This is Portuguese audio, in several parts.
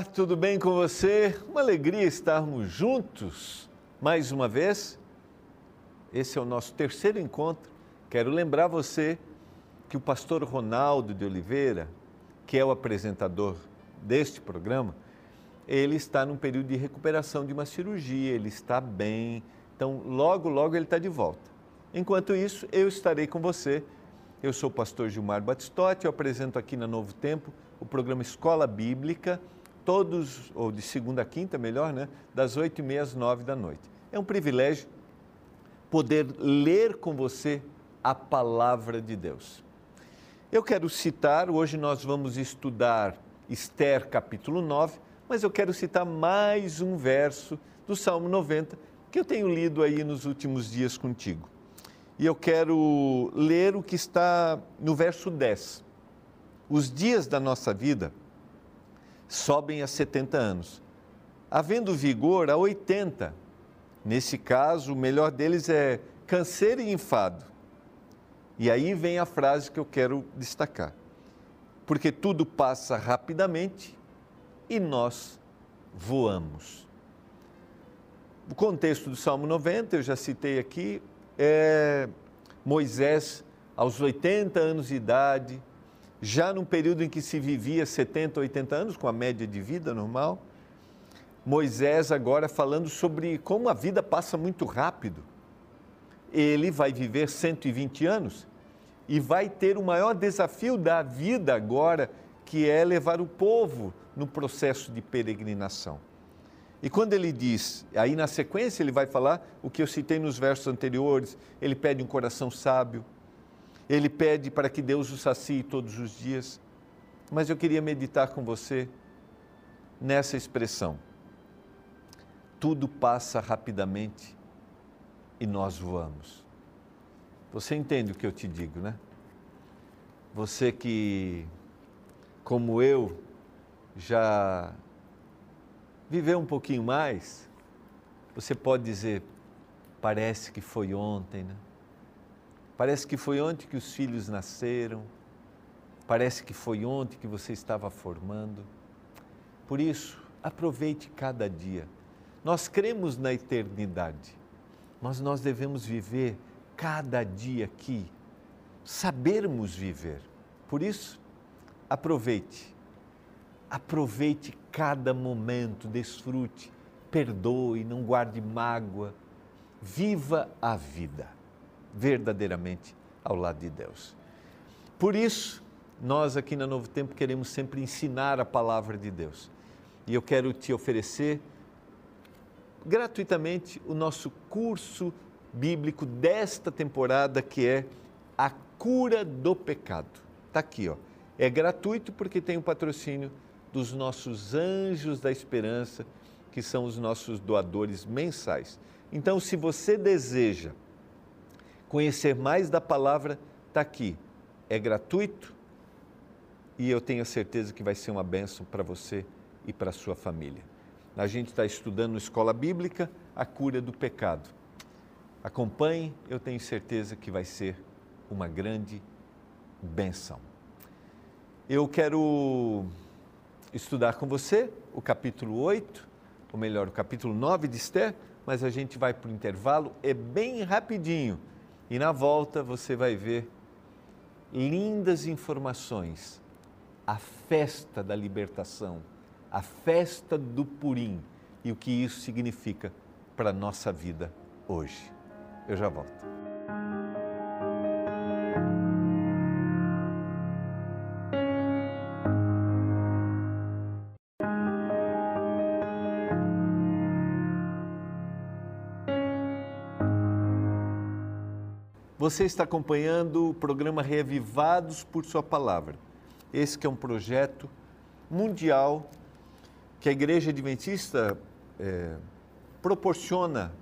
Olá, tudo bem com você? Uma alegria estarmos juntos mais uma vez. Esse é o nosso terceiro encontro. Quero lembrar você que o pastor Ronaldo de Oliveira, que é o apresentador deste programa, ele está num período de recuperação de uma cirurgia, ele está bem, então logo, logo ele está de volta. Enquanto isso, eu estarei com você. Eu sou o pastor Gilmar Batistotti, eu apresento aqui na Novo Tempo o programa Escola Bíblica, todos, ou de segunda a quinta, melhor, né? Das oito e meia às nove da noite. É um privilégio poder ler com você a palavra de Deus. Eu quero citar, hoje nós vamos estudar Esther capítulo 9, mas eu quero citar mais um verso do Salmo 90 que eu tenho lido aí nos últimos dias contigo. E eu quero ler o que está no verso 10 os dias da nossa vida sobem a 70 anos, havendo vigor a 80. Nesse caso, o melhor deles é canseiro e enfado. E aí vem a frase que eu quero destacar. Porque tudo passa rapidamente e nós voamos. O contexto do Salmo 90, eu já citei aqui, é Moisés aos 80 anos de idade, já num período em que se vivia 70, 80 anos, com a média de vida normal. Moisés agora falando sobre como a vida passa muito rápido. Ele vai viver 120 anos e vai ter o maior desafio da vida agora, que é levar o povo no processo de peregrinação. E quando ele diz, aí na sequência ele vai falar o que eu citei nos versos anteriores, ele pede um coração sábio, ele pede para que Deus o sacie todos os dias. Mas eu queria meditar com você nessa expressão. Tudo passa rapidamente e nós voamos. Você entende o que eu te digo, né? Você que, como eu, já viveu um pouquinho mais, você pode dizer, parece que foi ontem, né? Parece que foi ontem que os filhos nasceram, parece que foi ontem que você estava formando. Por isso, aproveite cada dia. Nós cremos na eternidade, mas nós devemos viver cada dia aqui, sabermos viver. Por isso, aproveite. Aproveite cada momento, desfrute, perdoe, não guarde mágoa. Viva a vida verdadeiramente ao lado de Deus. Por isso, nós aqui na Novo Tempo queremos sempre ensinar a palavra de Deus. E eu quero te oferecer gratuitamente o nosso curso bíblico desta temporada que é a cura do pecado. Está aqui, ó. É gratuito porque tem o patrocínio dos nossos anjos da esperança, que são os nossos doadores mensais. Então, se você deseja Conhecer mais da palavra está aqui. É gratuito e eu tenho certeza que vai ser uma bênção para você e para a sua família. A gente está estudando Escola Bíblica a cura do pecado. Acompanhe, eu tenho certeza que vai ser uma grande benção. Eu quero estudar com você o capítulo 8, ou melhor, o capítulo 9 de Esther, mas a gente vai para o intervalo, é bem rapidinho e na volta você vai ver lindas informações. A festa da libertação, a festa do Purim e o que isso significa para a nossa vida hoje. Eu já volto. Você está acompanhando o programa Reavivados por Sua Palavra. Esse que é um projeto mundial que a Igreja Adventista é, proporciona.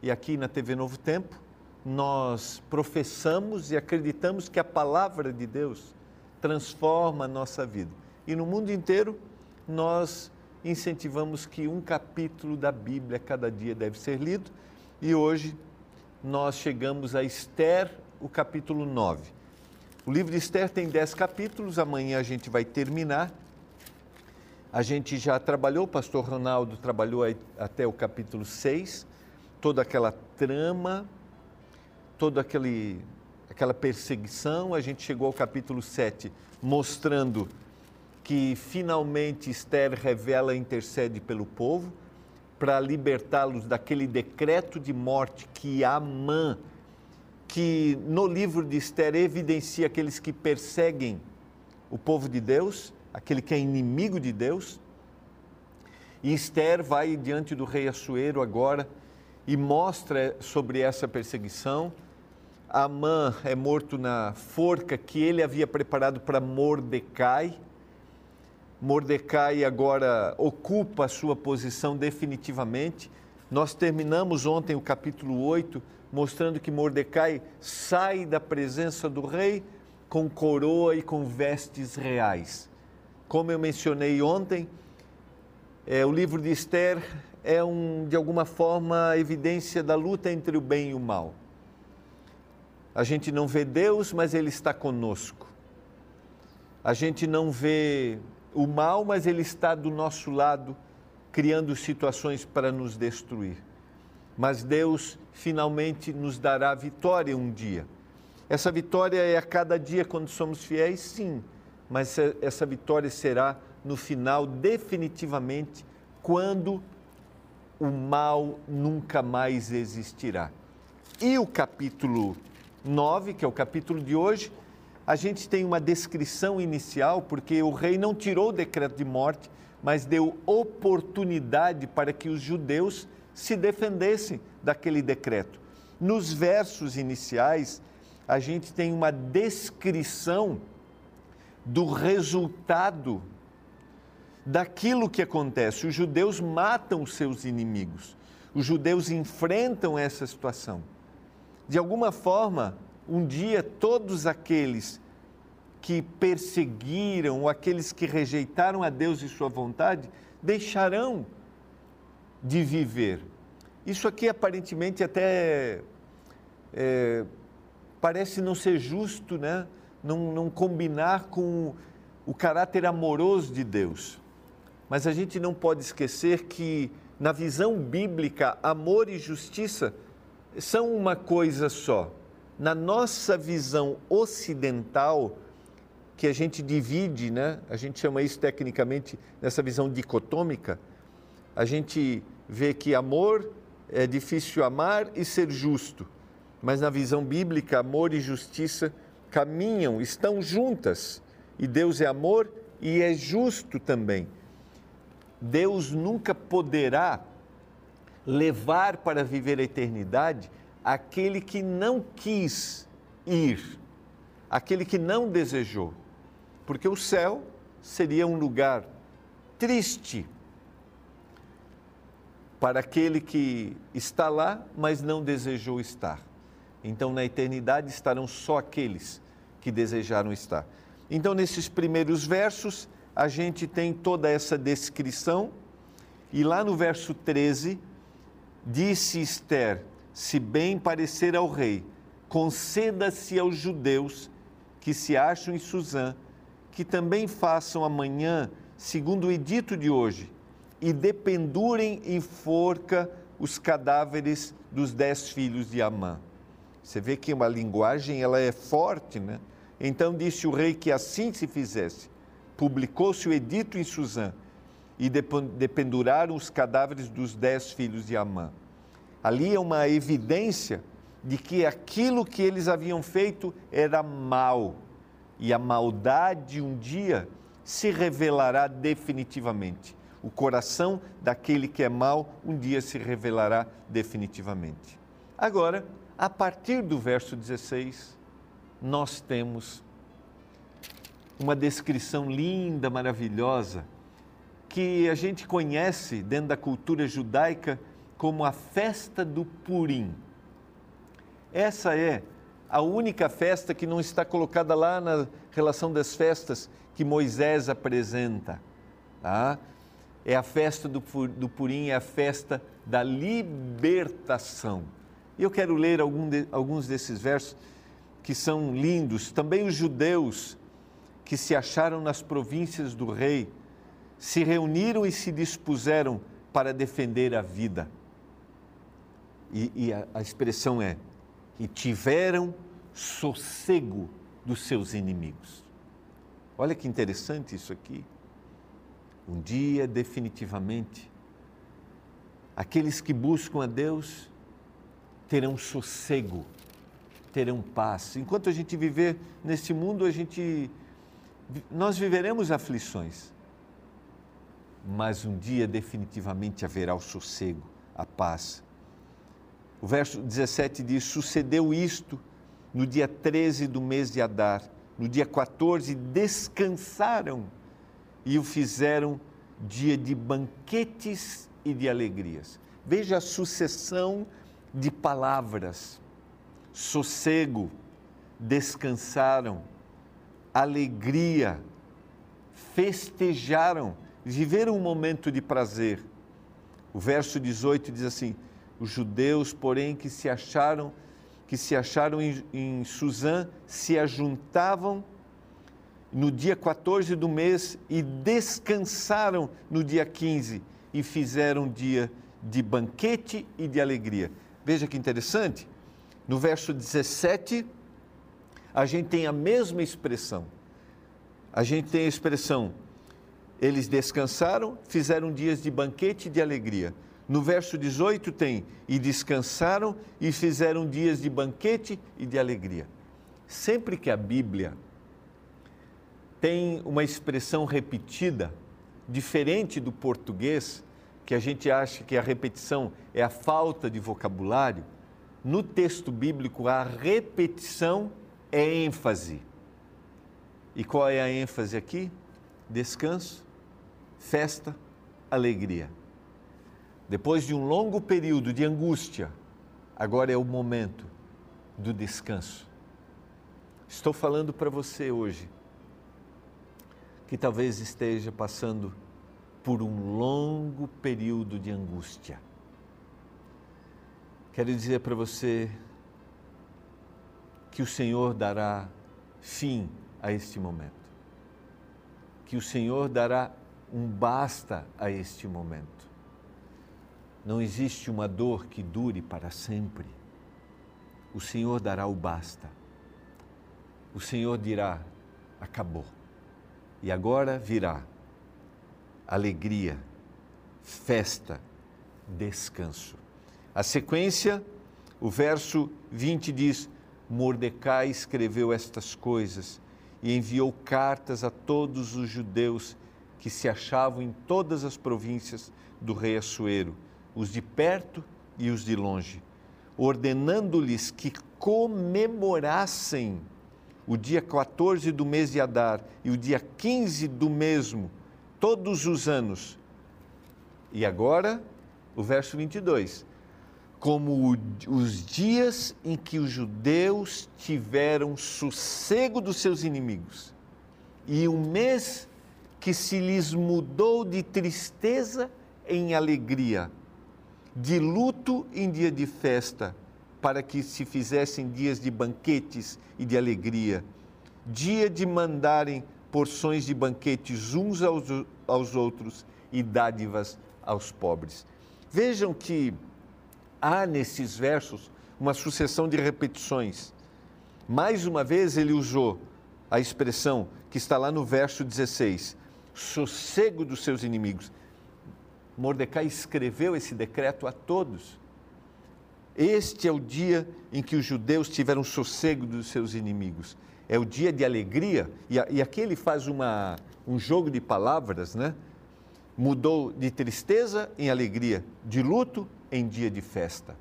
E aqui na TV Novo Tempo, nós professamos e acreditamos que a palavra de Deus transforma a nossa vida. E no mundo inteiro, nós incentivamos que um capítulo da Bíblia cada dia deve ser lido. E hoje nós chegamos a Esther, o capítulo 9. O livro de Esther tem dez capítulos, amanhã a gente vai terminar. A gente já trabalhou, o pastor Ronaldo trabalhou até o capítulo 6, toda aquela trama, toda aquele, aquela perseguição. A gente chegou ao capítulo 7, mostrando que finalmente Esther revela e intercede pelo povo para libertá-los daquele decreto de morte que Amã, que no livro de Esther evidencia aqueles que perseguem o povo de Deus, aquele que é inimigo de Deus. E Esther vai diante do rei Assuero agora e mostra sobre essa perseguição. Amã é morto na forca que ele havia preparado para Mordecai Mordecai agora ocupa a sua posição definitivamente. Nós terminamos ontem o capítulo 8 mostrando que Mordecai sai da presença do rei com coroa e com vestes reais. Como eu mencionei ontem, é, o livro de Esther é um, de alguma forma evidência da luta entre o bem e o mal. A gente não vê Deus, mas Ele está conosco. A gente não vê o mal, mas ele está do nosso lado, criando situações para nos destruir. Mas Deus finalmente nos dará vitória um dia. Essa vitória é a cada dia quando somos fiéis, sim, mas essa vitória será no final, definitivamente, quando o mal nunca mais existirá. E o capítulo 9, que é o capítulo de hoje, a gente tem uma descrição inicial, porque o rei não tirou o decreto de morte, mas deu oportunidade para que os judeus se defendessem daquele decreto. Nos versos iniciais, a gente tem uma descrição do resultado daquilo que acontece. Os judeus matam os seus inimigos. Os judeus enfrentam essa situação. De alguma forma, um dia todos aqueles que perseguiram, aqueles que rejeitaram a Deus e sua vontade, deixarão de viver. Isso aqui aparentemente até é, parece não ser justo, né? não, não combinar com o caráter amoroso de Deus. Mas a gente não pode esquecer que, na visão bíblica, amor e justiça são uma coisa só. Na nossa visão ocidental, que a gente divide, né? a gente chama isso tecnicamente nessa visão dicotômica, a gente vê que amor é difícil amar e ser justo, mas na visão bíblica, amor e justiça caminham, estão juntas, e Deus é amor e é justo também. Deus nunca poderá levar para viver a eternidade aquele que não quis ir, aquele que não desejou porque o céu seria um lugar triste para aquele que está lá, mas não desejou estar. Então, na eternidade estarão só aqueles que desejaram estar. Então, nesses primeiros versos, a gente tem toda essa descrição, e lá no verso 13, disse Esther: Se bem parecer ao rei, conceda-se aos judeus que se acham em Suzã que também façam amanhã, segundo o edito de hoje, e dependurem em forca os cadáveres dos dez filhos de Amã. Você vê que uma linguagem ela é forte, né? Então disse o rei que assim se fizesse. Publicou-se o edito em Suzã e dependuraram os cadáveres dos dez filhos de Amã. Ali é uma evidência de que aquilo que eles haviam feito era mal, e a maldade um dia se revelará definitivamente. O coração daquele que é mau um dia se revelará definitivamente. Agora, a partir do verso 16, nós temos uma descrição linda, maravilhosa, que a gente conhece dentro da cultura judaica como a festa do Purim. Essa é a única festa que não está colocada lá na relação das festas que Moisés apresenta. Tá? É a festa do, Purim, é a festa da libertação. E eu quero ler de, alguns desses versos que são lindos. Também os judeus que se acharam nas províncias do rei se reuniram e se dispuseram para defender a vida. E, e a, a expressão é: e tiveram sossego dos seus inimigos. Olha que interessante isso aqui. Um dia, definitivamente, aqueles que buscam a Deus terão sossego, terão paz. Enquanto a gente viver neste mundo, a gente nós viveremos aflições. Mas um dia definitivamente haverá o sossego, a paz. O verso 17 diz: Sucedeu isto no dia 13 do mês de Adar. No dia 14 descansaram e o fizeram dia de banquetes e de alegrias. Veja a sucessão de palavras: sossego, descansaram, alegria, festejaram, viveram um momento de prazer. O verso 18 diz assim: os judeus, porém, que se acharam que se acharam em, em Suzã se ajuntavam no dia 14 do mês e descansaram no dia 15 e fizeram dia de banquete e de alegria. Veja que interessante, no verso 17, a gente tem a mesma expressão. A gente tem a expressão, eles descansaram, fizeram dias de banquete e de alegria. No verso 18 tem, e descansaram e fizeram dias de banquete e de alegria. Sempre que a Bíblia tem uma expressão repetida, diferente do português, que a gente acha que a repetição é a falta de vocabulário, no texto bíblico a repetição é ênfase. E qual é a ênfase aqui? Descanso, festa, alegria. Depois de um longo período de angústia, agora é o momento do descanso. Estou falando para você hoje que talvez esteja passando por um longo período de angústia. Quero dizer para você que o Senhor dará fim a este momento. Que o Senhor dará um basta a este momento. Não existe uma dor que dure para sempre. O Senhor dará o basta. O Senhor dirá: acabou. E agora virá alegria, festa, descanso. A sequência, o verso 20 diz: Mordecai escreveu estas coisas e enviou cartas a todos os judeus que se achavam em todas as províncias do rei Assuero, os de perto e os de longe, ordenando-lhes que comemorassem o dia 14 do mês de Adar e o dia 15 do mesmo, todos os anos. E agora, o verso 22. Como os dias em que os judeus tiveram sossego dos seus inimigos, e o mês que se lhes mudou de tristeza em alegria, de luto em dia de festa, para que se fizessem dias de banquetes e de alegria, dia de mandarem porções de banquetes uns aos, aos outros e dádivas aos pobres. Vejam que há nesses versos uma sucessão de repetições. Mais uma vez ele usou a expressão que está lá no verso 16: sossego dos seus inimigos. Mordecai escreveu esse decreto a todos. Este é o dia em que os judeus tiveram sossego dos seus inimigos. É o dia de alegria. E, e aqui ele faz uma, um jogo de palavras, né? Mudou de tristeza em alegria, de luto em dia de festa.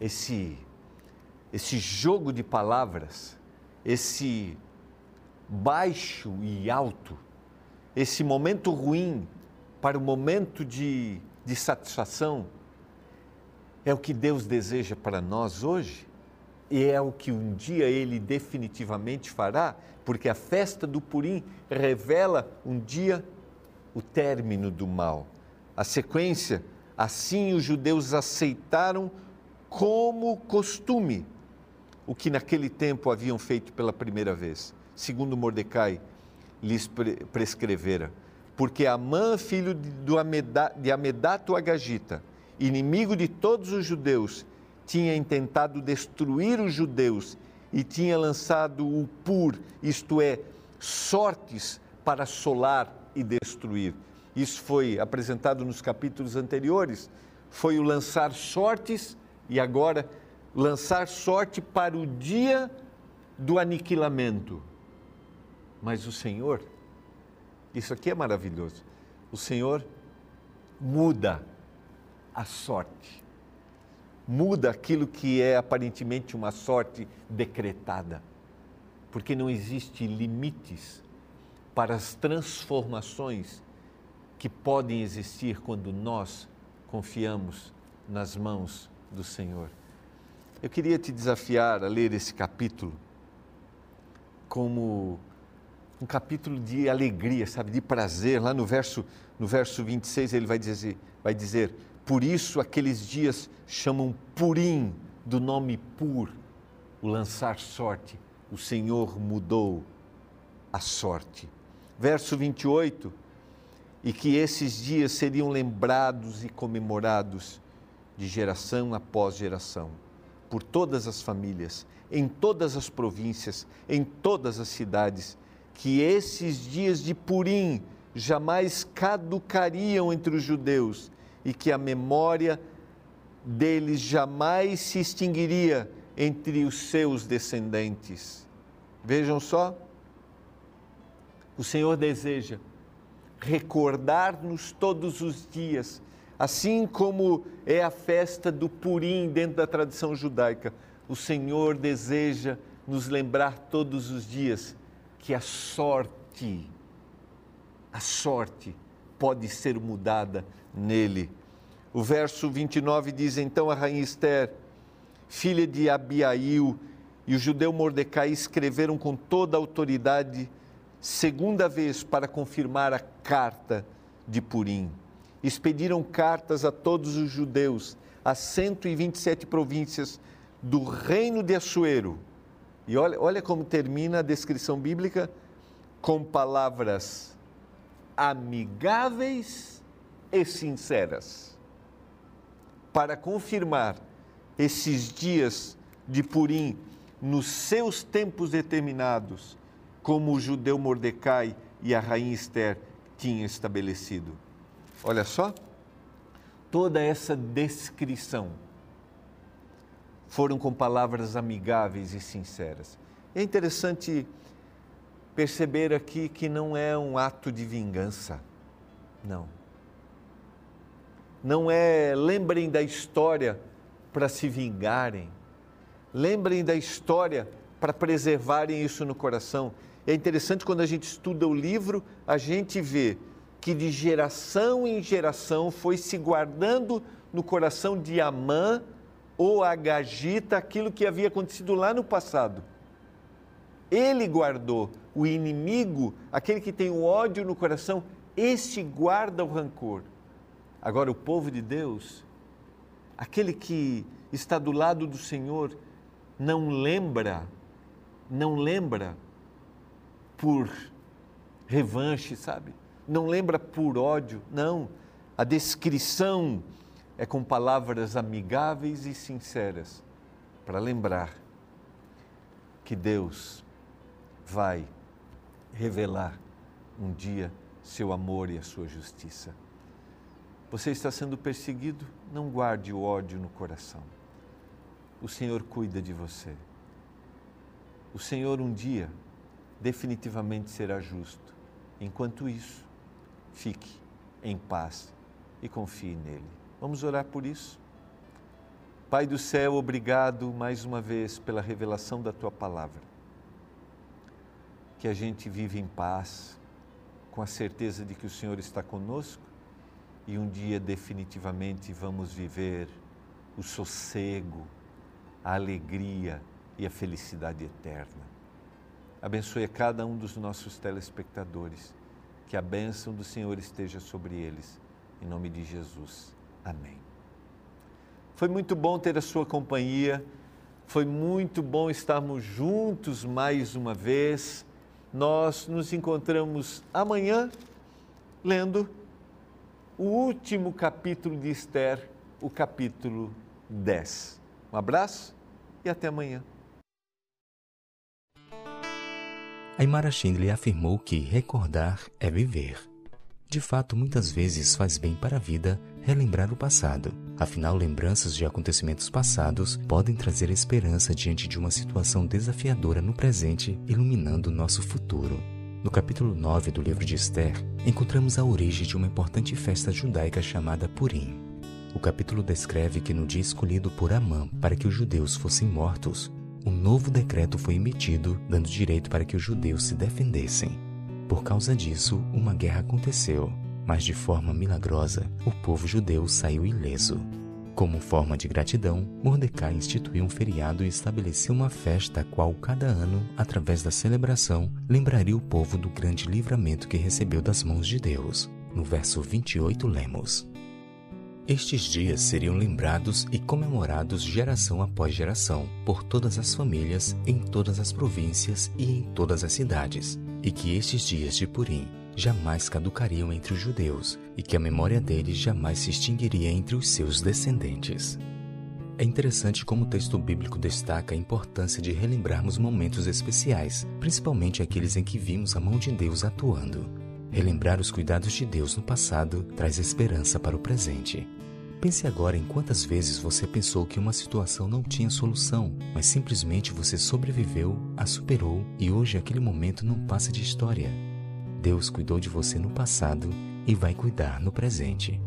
Esse, esse jogo de palavras, esse baixo e alto, esse momento ruim para o momento de, de satisfação, é o que Deus deseja para nós hoje e é o que um dia Ele definitivamente fará, porque a festa do Purim revela um dia o término do mal. A sequência, assim os judeus aceitaram como costume o que naquele tempo haviam feito pela primeira vez. Segundo Mordecai, lhes prescrevera. Porque Amã, filho de Amedato Agagita, inimigo de todos os judeus, tinha intentado destruir os judeus e tinha lançado o pur, isto é, sortes para assolar e destruir. Isso foi apresentado nos capítulos anteriores. Foi o lançar sortes e agora lançar sorte para o dia do aniquilamento. Mas o Senhor, isso aqui é maravilhoso. O Senhor muda a sorte. Muda aquilo que é aparentemente uma sorte decretada. Porque não existe limites para as transformações que podem existir quando nós confiamos nas mãos do Senhor. Eu queria te desafiar a ler esse capítulo como um capítulo de alegria, sabe, de prazer. Lá no verso, no verso 26 ele vai dizer, vai dizer: Por isso aqueles dias chamam Purim, do nome Pur, o lançar sorte. O Senhor mudou a sorte. Verso 28, e que esses dias seriam lembrados e comemorados de geração após geração por todas as famílias, em todas as províncias, em todas as cidades, que esses dias de Purim jamais caducariam entre os judeus e que a memória deles jamais se extinguiria entre os seus descendentes. Vejam só, o Senhor deseja recordar-nos todos os dias Assim como é a festa do Purim dentro da tradição judaica, o Senhor deseja nos lembrar todos os dias que a sorte, a sorte pode ser mudada nele. O verso 29 diz: Então a rainha Esther, filha de Abiail, e o judeu Mordecai escreveram com toda a autoridade, segunda vez, para confirmar a carta de Purim expediram cartas a todos os judeus, a 127 províncias do reino de Assuero. E olha, olha como termina a descrição bíblica com palavras amigáveis e sinceras. Para confirmar esses dias de Purim nos seus tempos determinados, como o judeu Mordecai e a rainha Esther tinham estabelecido. Olha só, toda essa descrição foram com palavras amigáveis e sinceras. É interessante perceber aqui que não é um ato de vingança, não. Não é lembrem da história para se vingarem, lembrem da história para preservarem isso no coração. É interessante quando a gente estuda o livro, a gente vê que de geração em geração foi se guardando no coração de Amã ou Agagita aquilo que havia acontecido lá no passado. Ele guardou o inimigo, aquele que tem o ódio no coração, esse guarda o rancor. Agora, o povo de Deus, aquele que está do lado do Senhor, não lembra, não lembra por revanche, sabe? não lembra por ódio, não. A descrição é com palavras amigáveis e sinceras para lembrar que Deus vai revelar um dia seu amor e a sua justiça. Você está sendo perseguido? Não guarde o ódio no coração. O Senhor cuida de você. O Senhor um dia definitivamente será justo. Enquanto isso, fique em paz e confie nele. Vamos orar por isso? Pai do céu, obrigado mais uma vez pela revelação da tua palavra. Que a gente vive em paz, com a certeza de que o Senhor está conosco e um dia definitivamente vamos viver o sossego, a alegria e a felicidade eterna. Abençoe a cada um dos nossos telespectadores que a bênção do Senhor esteja sobre eles. Em nome de Jesus. Amém. Foi muito bom ter a sua companhia. Foi muito bom estarmos juntos mais uma vez Nós nos encontramos amanhã lendo o último capítulo de Esther, o capítulo 10. Um abraço e até amanhã. Aymara Schindler afirmou que recordar é viver. De fato, muitas vezes faz bem para a vida relembrar o passado. Afinal, lembranças de acontecimentos passados podem trazer esperança diante de uma situação desafiadora no presente, iluminando nosso futuro. No capítulo 9 do livro de Esther, encontramos a origem de uma importante festa judaica chamada Purim. O capítulo descreve que no dia escolhido por Amã para que os judeus fossem mortos, um novo decreto foi emitido dando direito para que os judeus se defendessem. Por causa disso, uma guerra aconteceu, mas de forma milagrosa, o povo judeu saiu ileso. Como forma de gratidão, Mordecai instituiu um feriado e estabeleceu uma festa a qual cada ano, através da celebração, lembraria o povo do grande livramento que recebeu das mãos de Deus. No verso 28 lemos: Estes dias seriam lembrados e comemorados geração após geração, por todas as famílias, em todas as províncias e em todas as cidades e que estes dias de Purim jamais caducariam entre os judeus e que a memória deles jamais se extinguiria entre os seus descendentes. É interessante como o texto bíblico destaca a importância de relembrarmos momentos especiais, principalmente aqueles em que vimos a mão de Deus atuando. Relembrar os cuidados de Deus no passado traz esperança para o presente. Pense agora em quantas vezes você pensou que uma situação não tinha solução, mas simplesmente você sobreviveu, a superou e hoje aquele momento não passa de história. Deus cuidou de você no passado e vai cuidar no presente.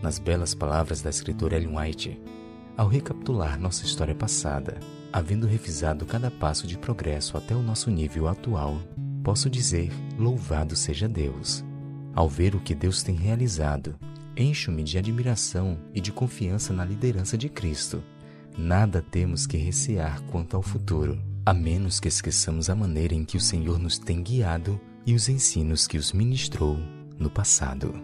Nas belas palavras da escritora Ellen White, ao recapitular nossa história passada, havendo revisado cada passo de progresso até o nosso nível atual, posso dizer: Louvado seja Deus! Ao ver o que Deus tem realizado Encho-me de admiração e de confiança na liderança de Cristo. Nada temos que recear quanto ao futuro, a menos que esqueçamos a maneira em que o Senhor nos tem guiado e os ensinos que os ministrou no passado.